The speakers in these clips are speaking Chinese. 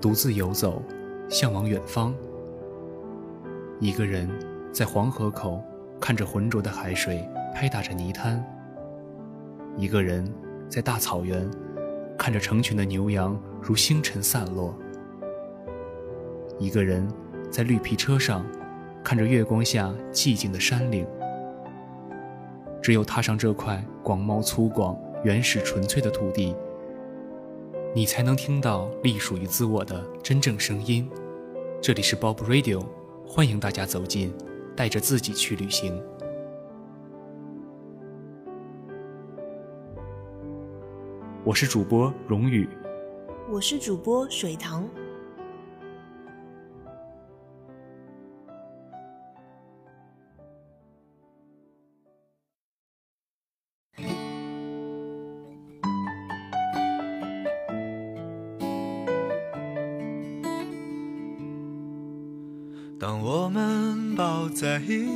独自游走，向往远方。一个人在黄河口看着浑浊的海水拍打着泥滩。一个人在大草原看着成群的牛羊如星辰散落。一个人在绿皮车上看着月光下寂静的山岭。只有踏上这块广袤粗犷、原始纯粹的土地，你才能听到隶属于自我的真正声音。这里是 Bob Radio。欢迎大家走进，带着自己去旅行。我是主播荣宇，我是主播水塘。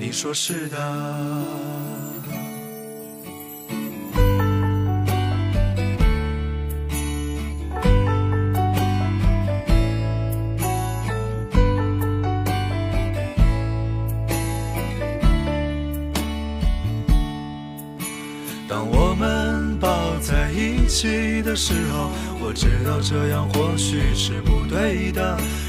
你说是的。当我们抱在一起的时候，我知道这样或许是不对的，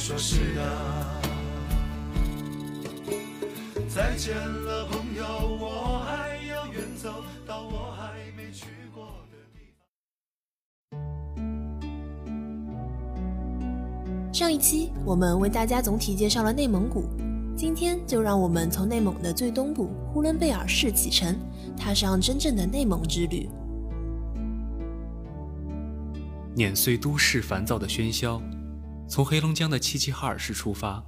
说是的。再见了，朋友，我还要远走到我还没去过的地方。上一期我们为大家总体介绍了内蒙古，今天就让我们从内蒙的最东部呼伦贝尔市启程，踏上真正的内蒙之旅。碾碎都市烦躁的喧嚣。从黑龙江的齐齐哈尔市出发，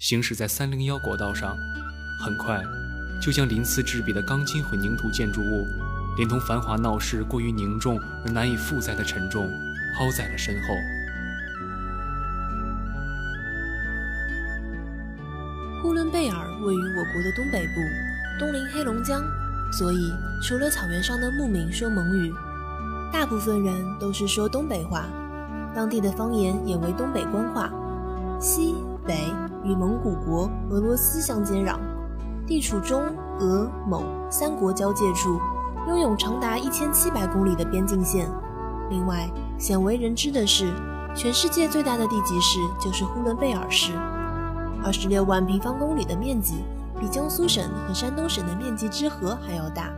行驶在三零幺国道上，很快就将鳞次栉比的钢筋混凝土建筑物，连同繁华闹市过于凝重而难以负载的沉重，抛在了身后。呼伦贝尔位于我国的东北部，东临黑龙江，所以除了草原上的牧民说蒙语，大部分人都是说东北话。当地的方言也为东北官话，西北与蒙古国、俄罗斯相接壤，地处中俄蒙三国交界处，拥有长达一千七百公里的边境线。另外，鲜为人知的是，全世界最大的地级市就是呼伦贝尔市，二十六万平方公里的面积，比江苏省和山东省的面积之和还要大。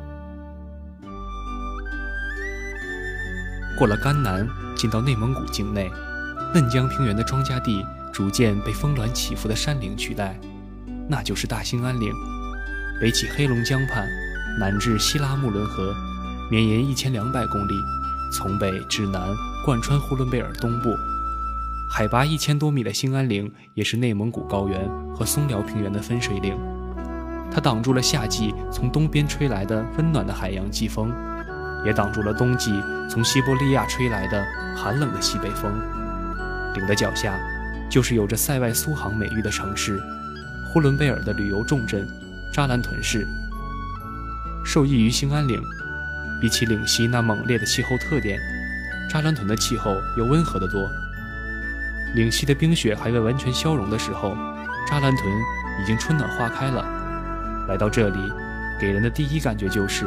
过了甘南。进到内蒙古境内，嫩江平原的庄稼地逐渐被峰峦起伏的山岭取代，那就是大兴安岭，北起黑龙江畔，南至西拉木伦河，绵延一千两百公里，从北至南贯穿呼伦贝尔东部。海拔一千多米的兴安岭，也是内蒙古高原和松辽平原的分水岭。它挡住了夏季从东边吹来的温暖的海洋季风，也挡住了冬季从西伯利亚吹来的寒冷的西北风。岭的脚下，就是有着“塞外苏杭”美誉的城市。呼伦贝尔的旅游重镇扎兰屯市，受益于兴安岭，比起岭西那猛烈的气候特点，扎兰屯的气候又温和得多。岭西的冰雪还未完全消融的时候，扎兰屯已经春暖花开了。来到这里，给人的第一感觉就是：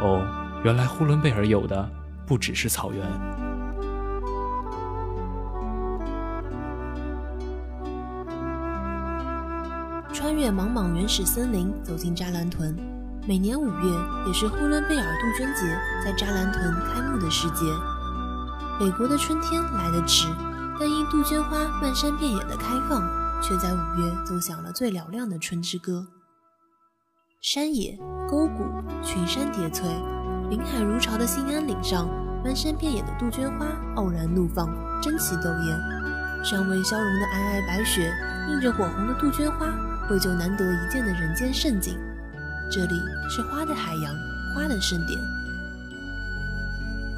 哦，原来呼伦贝尔有的不只是草原。穿越茫茫原始森林，走进扎兰屯。每年五月，也是呼伦贝尔杜鹃节在扎兰屯开幕的时节。北国的春天来得迟，但因杜鹃花漫山遍野的开放，却在五月奏响了最嘹亮的春之歌。山野、沟谷、群山叠翠，林海如潮的兴安岭上，漫山遍野的杜鹃花傲然怒放，争奇斗艳。尚未消融的皑皑白雪，映着火红的杜鹃花。绘就难得一见的人间盛景。这里是花的海洋，花的盛典。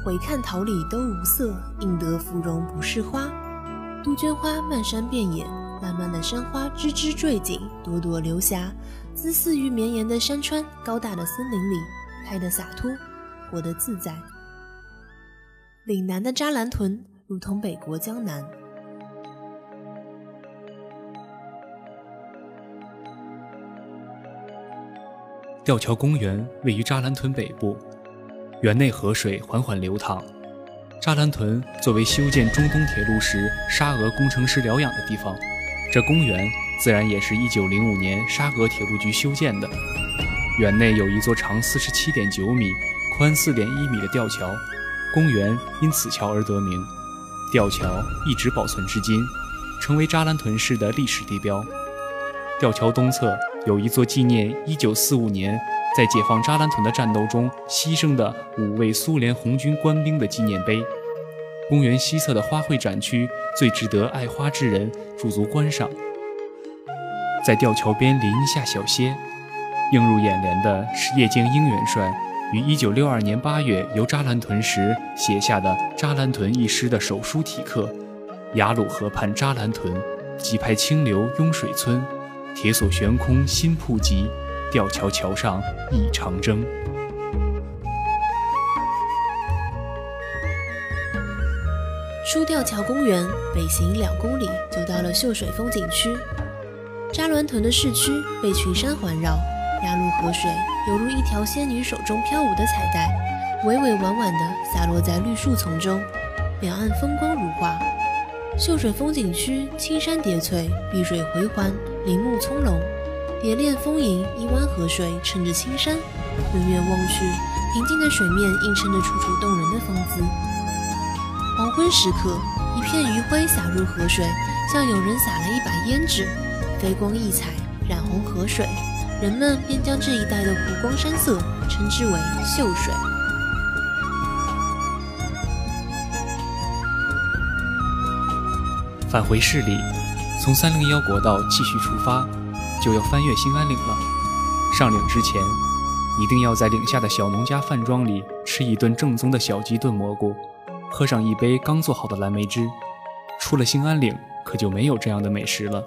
回看桃李都无色，应得芙蓉不是花。杜鹃花漫山遍野，烂漫的山花枝枝缀锦，朵朵流霞，姿似于绵延的山川，高大的森林里，开得洒脱，活得自在。岭南的扎兰屯，如同北国江南。吊桥公园位于扎兰屯北部，园内河水缓缓流淌。扎兰屯作为修建中东铁路时沙俄工程师疗养的地方，这公园自然也是一九零五年沙俄铁路局修建的。园内有一座长四十七点九米、宽四点一米的吊桥，公园因此桥而得名。吊桥一直保存至今，成为扎兰屯市的历史地标。吊桥东侧。有一座纪念1945年在解放扎兰屯的战斗中牺牲的五位苏联红军官兵的纪念碑。公园西侧的花卉展区最值得爱花之人驻足观赏。在吊桥边林下小歇，映入眼帘的是叶剑英元帅于1962年8月游扎兰屯时写下的《扎兰屯》一诗的手书题刻：“雅鲁河畔扎兰屯，几排清流拥水村。”铁索悬空新铺集，吊桥桥上一长征。出吊桥公园北行两公里就到了秀水风景区。扎兰屯的市区被群山环绕，鸭绿河水犹如一条仙女手中飘舞的彩带，委委婉婉地洒落在绿树丛中，两岸风光如画。秀水风景区青山叠翠，碧水回环。林木葱茏，蝶恋丰盈，一湾河水衬着青山，远远望去，平静的水面映衬着楚楚动人的风姿。黄昏时刻，一片余晖洒入河水，像有人撒了一把胭脂，飞光溢彩，染红河水。人们便将这一带的湖光山色称之为秀水。返回市里。从三零幺国道继续出发，就要翻越兴安岭了。上岭之前，一定要在岭下的小农家饭庄里吃一顿正宗的小鸡炖蘑菇，喝上一杯刚做好的蓝莓汁。出了兴安岭，可就没有这样的美食了。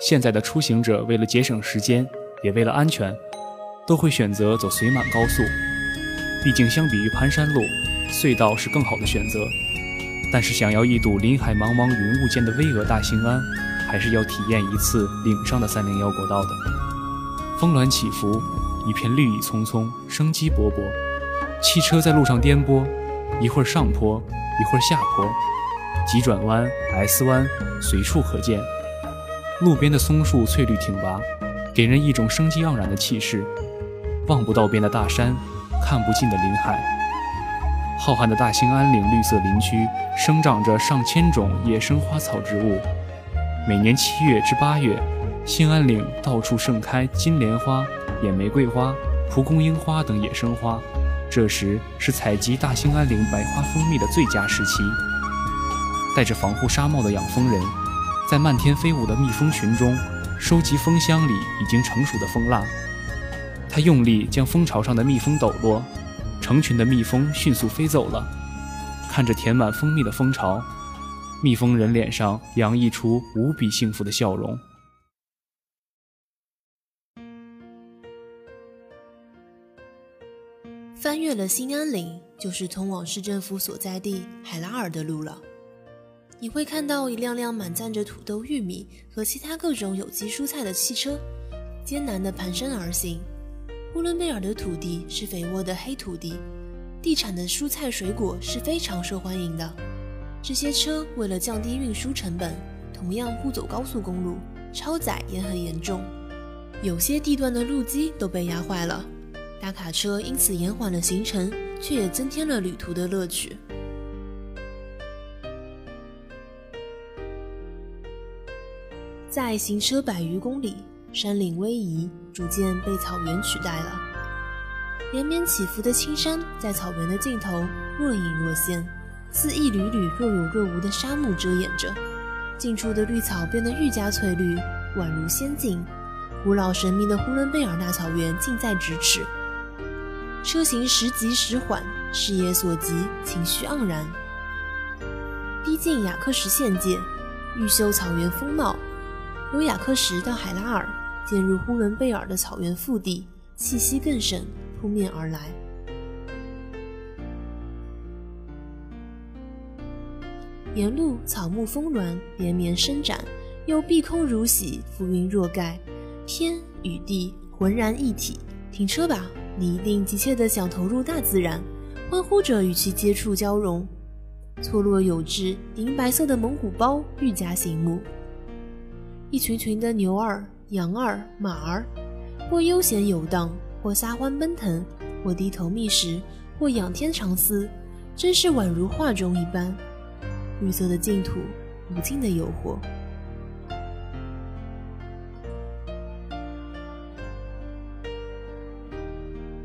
现在的出行者为了节省时间，也为了安全，都会选择走绥满高速。毕竟相比于盘山路，隧道是更好的选择。但是，想要一睹林海茫茫云雾间的巍峨大兴安，还是要体验一次岭上的三零幺国道的。峰峦起伏，一片绿意葱葱，生机勃勃。汽车在路上颠簸，一会儿上坡，一会儿下坡，急转弯、S 弯随处可见。路边的松树翠绿挺拔，给人一种生机盎然的气势。望不到边的大山，看不尽的林海。浩瀚的大兴安岭绿色林区生长着上千种野生花草植物。每年七月至八月，兴安岭到处盛开金莲花、野玫瑰花、蒲公英花等野生花，这时是采集大兴安岭百花蜂蜜的最佳时期。戴着防护纱帽的养蜂人，在漫天飞舞的蜜蜂群中，收集蜂箱里已经成熟的蜂蜡。他用力将蜂巢上的蜜蜂抖落，成群的蜜蜂迅速飞走了。看着填满蜂蜜的蜂巢，蜜蜂人脸上洋溢出无比幸福的笑容。翻越了兴安岭，就是通往市政府所在地海拉尔的路了。你会看到一辆辆满载着土豆、玉米和其他各种有机蔬菜的汽车，艰难地蹒跚而行。呼伦贝尔的土地是肥沃的黑土地，地产的蔬菜水果是非常受欢迎的。这些车为了降低运输成本，同样不走高速公路，超载也很严重。有些地段的路基都被压坏了。大卡车因此延缓了行程，却也增添了旅途的乐趣。在行车百余公里，山岭逶迤，逐渐被草原取代了。连绵起伏的青山在草原的尽头若隐若现，似一缕缕若有若无的沙幕遮掩着。近处的绿草变得愈加翠绿，宛如仙境。古老神秘的呼伦贝尔大草原近在咫尺。车行时急时缓，视野所及，情绪盎然。逼近雅克什县界，欲秀草原风貌。由雅克什到海拉尔，进入呼伦贝尔的草原腹地，气息更甚，扑面而来。沿路草木丰峦，连绵伸展，又碧空如洗，浮云若盖，天与地浑然一体。停车吧。你一定急切地想投入大自然，欢呼着与其接触交融。错落有致、银白色的蒙古包愈加醒目。一群群的牛儿、羊儿、马儿，或悠闲游荡，或撒欢奔腾，或低头觅食，或仰天长思，真是宛如画中一般。绿色的净土，无尽的诱惑。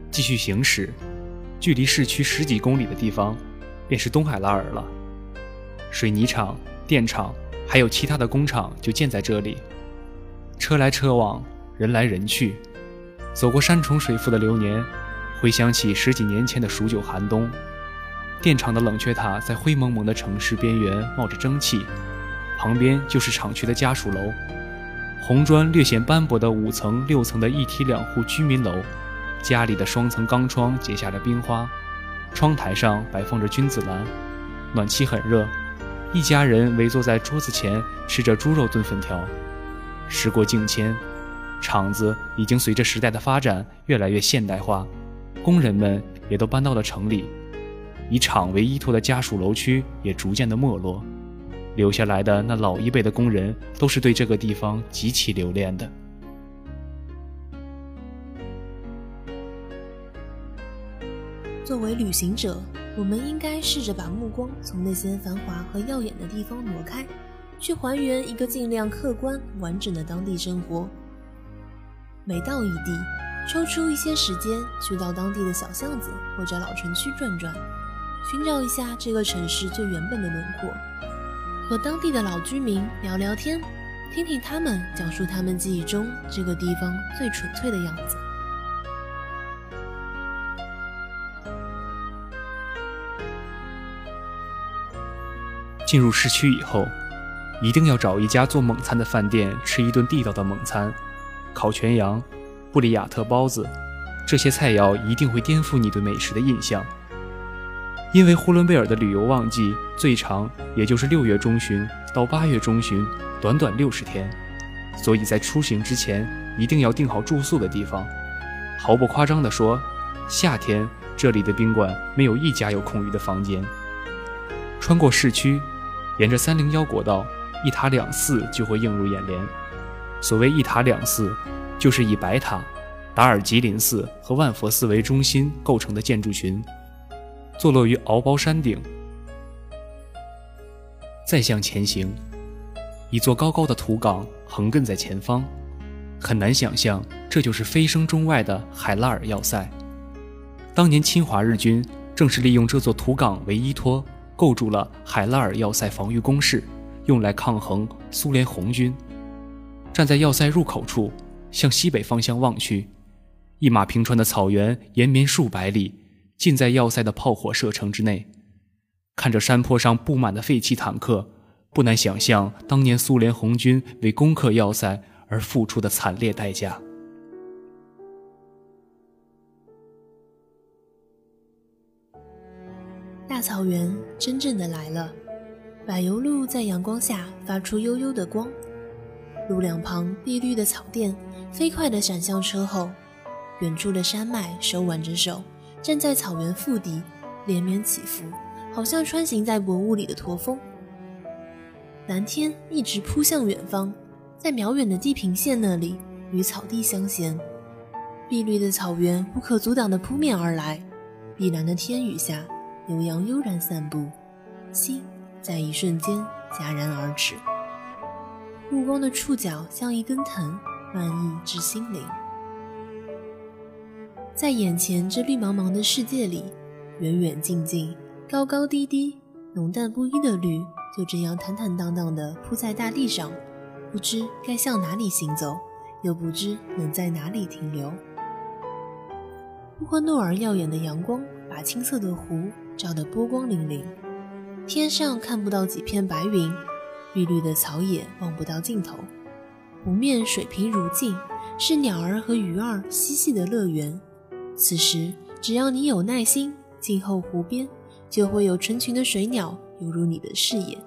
继续行驶，距离市区十几公里的地方，便是东海拉尔了。水泥厂、电厂还有其他的工厂就建在这里。车来车往，人来人去。走过山重水复的流年，回想起十几年前的数九寒冬。电厂的冷却塔在灰蒙蒙的城市边缘冒着蒸汽，旁边就是厂区的家属楼，红砖略显斑驳的五层六层的一梯两户居民楼。家里的双层钢窗结下了冰花，窗台上摆放着君子兰，暖气很热，一家人围坐在桌子前吃着猪肉炖粉条。时过境迁，厂子已经随着时代的发展越来越现代化，工人们也都搬到了城里，以厂为依托的家属楼区也逐渐的没落，留下来的那老一辈的工人都是对这个地方极其留恋的。作为旅行者，我们应该试着把目光从那些繁华和耀眼的地方挪开，去还原一个尽量客观完整的当地生活。每到一地，抽出一些时间去到当地的小巷子或者老城区转转，寻找一下这个城市最原本的轮廓，和当地的老居民聊聊天，听听他们讲述他们记忆中这个地方最纯粹的样子。进入市区以后，一定要找一家做蒙餐的饭店吃一顿地道的蒙餐，烤全羊、布里亚特包子，这些菜肴一定会颠覆你对美食的印象。因为呼伦贝尔的旅游旺季最长也就是六月中旬到八月中旬，短短六十天，所以在出行之前一定要订好住宿的地方。毫不夸张地说，夏天这里的宾馆没有一家有空余的房间。穿过市区。沿着三零幺国道，一塔两寺就会映入眼帘。所谓一塔两寺，就是以白塔、达尔吉林寺和万佛寺为中心构成的建筑群，坐落于敖包山顶。再向前行，一座高高的土岗横亘在前方，很难想象这就是飞升中外的海拉尔要塞。当年侵华日军正是利用这座土岗为依托，构筑了海拉尔要塞防御工事，用来抗衡苏联红军。站在要塞入口处，向西北方向望去，一马平川的草原延绵数百里，尽在要塞的炮火射程之内。看着山坡上布满的废弃坦克，不难想象当年苏联红军为攻克要塞而付出的惨烈代价。大草原真正的来了，柏油路在阳光下发出幽幽的光。路两旁碧绿的草甸，飞快地闪向车后。远处的山脉手挽着手，站在草原腹地，连绵起伏，好像穿行在薄雾里的驼峰。蓝天一直扑向远方，在渺远的地平线那里，与草地相衔。碧绿的草原不可阻挡地扑面而来，碧蓝的天宇下，牛羊悠然散步，心在一瞬间戛然而止。目光的触角像一根藤，漫溢至心灵。在眼前这绿茫茫的世界里，远远近近，高高低低，浓淡不一的绿，就这样坦坦荡荡地铺在大地上，不知该向哪里行走，又不知能在哪里停留。呼唤诺尔耀眼的阳光把青色的湖照得波光粼粼，天上看不到几片白云。碧绿的草野望不到尽头，湖面水平如镜，是鸟儿和鱼儿嬉戏的乐园。此时，只要你有耐心，静候湖边，就会有成群的水鸟游入你的视野。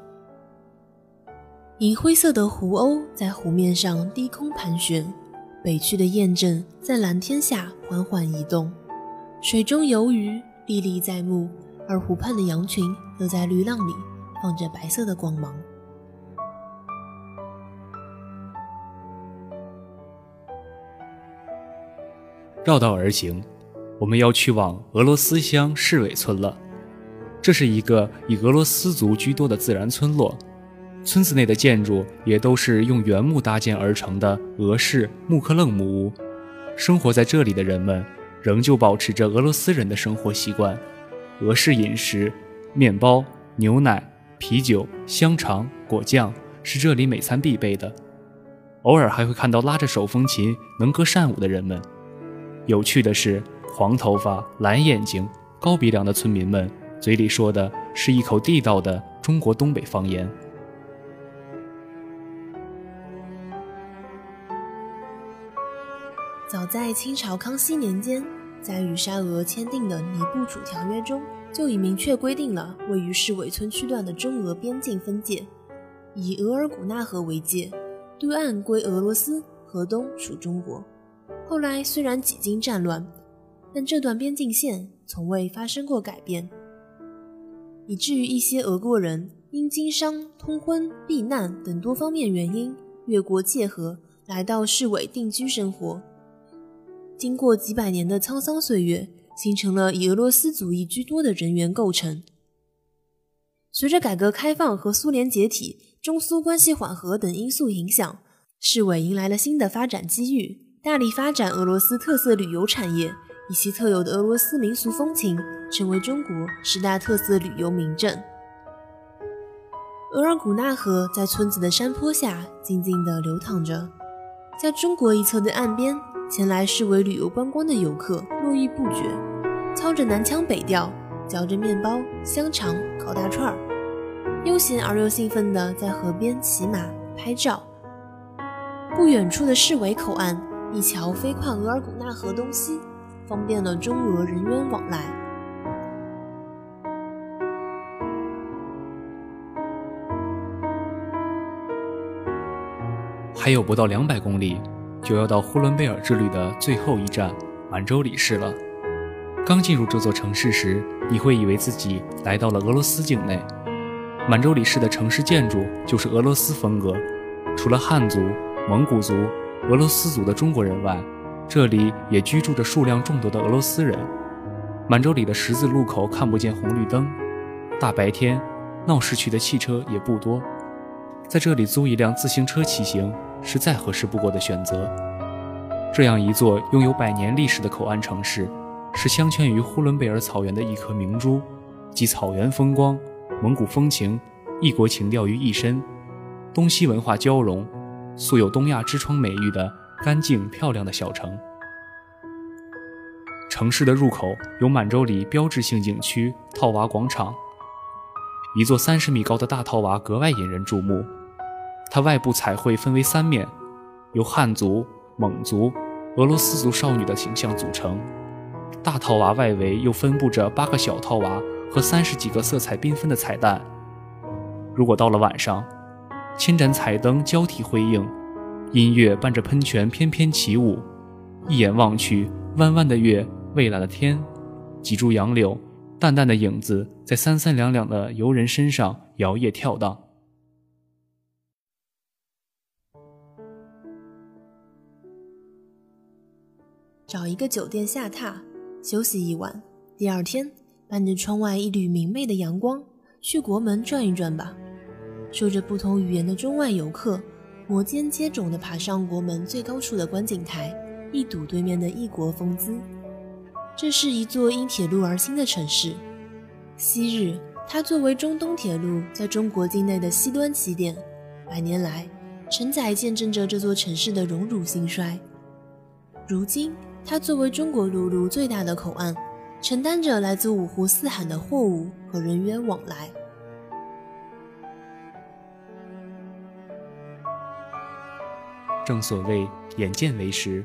银灰色的湖鸥在湖面上低空盘旋，北去的雁阵在蓝天下缓缓移动，水中游鱼历历在目，而湖畔的羊群则在绿浪里放着白色的光芒。绕道而行，我们要去往俄罗斯乡市尾村了。这是一个以俄罗斯族居多的自然村落，村子内的建筑也都是用原木搭建而成的俄式木克楞木屋。生活在这里的人们仍旧保持着俄罗斯人的生活习惯，俄式饮食，面包、牛奶、啤酒、香肠、果酱是这里每餐必备的。偶尔还会看到拉着手风琴能歌善舞的人们。有趣的是，黄头发、蓝眼睛、高鼻梁的村民们嘴里说的是一口地道的中国东北方言。早在清朝康熙年间，在与沙俄签订的《尼布楚条约》中，就已明确规定了位于市尾村区段的中俄边境分界，以额尔古纳河为界，对岸归俄罗斯，河东属中国。后来虽然几经战乱，但这段边境线从未发生过改变，以至于一些俄国人因经商、通婚、避难等多方面原因越过界河，来到市委定居生活。经过几百年的沧桑岁月，形成了以俄罗斯族裔居多的人员构成。随着改革开放和苏联解体、中苏关系缓和等因素影响，市委迎来了新的发展机遇。大力发展俄罗斯特色旅游产业，以其特有的俄罗斯民俗风情，成为中国十大特色旅游名镇。额尔古纳河在村子的山坡下静静地流淌着，在中国一侧的岸边，前来视为旅游观光的游客络绎不绝，操着南腔北调，嚼着面包、香肠、烤大串儿，悠闲而又兴奋地在河边骑马拍照。不远处的市委口岸。一桥飞跨额尔古纳河东西，方便了中俄人员往来。还有不到两百公里，就要到呼伦贝尔之旅的最后一站满洲里市了。刚进入这座城市时，你会以为自己来到了俄罗斯境内。满洲里市的城市建筑就是俄罗斯风格，除了汉族、蒙古族。俄罗斯族的中国人外，这里也居住着数量众多的俄罗斯人。满洲里的十字路口看不见红绿灯，大白天闹市区的汽车也不多，在这里租一辆自行车骑行是再合适不过的选择。这样一座拥有百年历史的口岸城市，是镶嵌于呼伦贝尔草原的一颗明珠，集草原风光、蒙古风情、异国情调于一身，东西文化交融，素有“东亚之窗”美誉的干净漂亮的小城。城市的入口有满洲里标志性景区套娃广场，一座三十米高的大套娃格外引人注目。它外部彩绘分为三面，由汉族、蒙族、俄罗斯族少女的形象组成。大套娃外围又分布着八个小套娃和三十几个色彩缤纷的彩蛋。如果到了晚上，千盏彩灯交替辉映，音乐伴着喷泉翩翩起舞，一眼望去，弯弯的月。蔚蓝的天，几株杨柳，淡淡的影子在三三两两的游人身上摇曳跳荡。找一个酒店下榻休息一晚，第二天伴着窗外一缕明媚的阳光去国门转一转吧。说着不同语言的中外游客，摩肩接踵地爬上国门最高处的观景台，一睹对面的异国风姿。这是一座因铁路而兴的城市。昔日，它作为中东铁路在中国境内的西端起点，百年来承载见证着这座城市的荣辱兴衰。如今，它作为中国陆路最大的口岸，承担着来自五湖四海的货物和人员往来。正所谓眼见为实。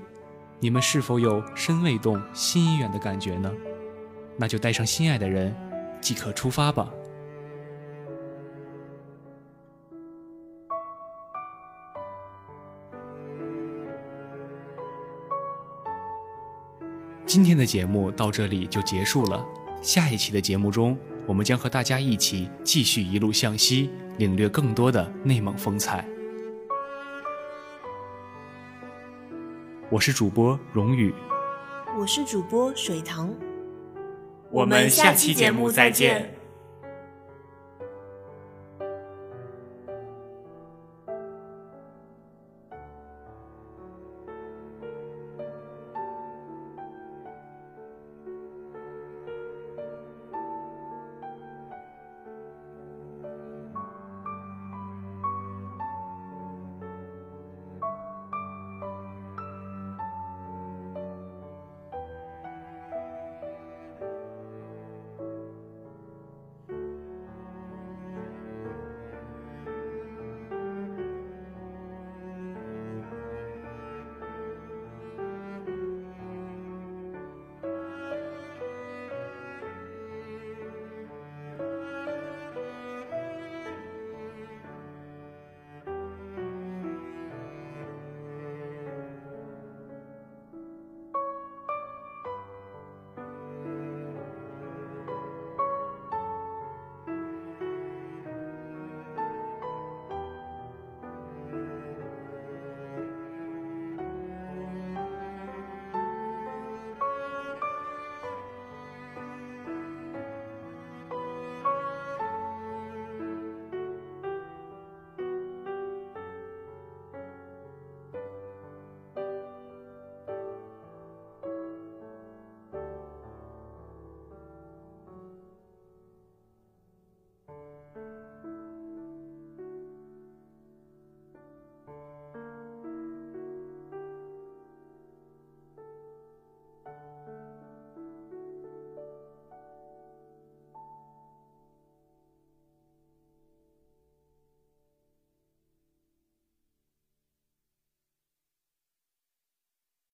你们是否有身未动，心已远的感觉呢？那就带上心爱的人，即可出发吧。今天的节目到这里就结束了。下一期的节目中，我们将和大家一起继续一路向西，领略更多的内蒙风采。我是主播荣宇，我是主播水塘，我们下期节目再见。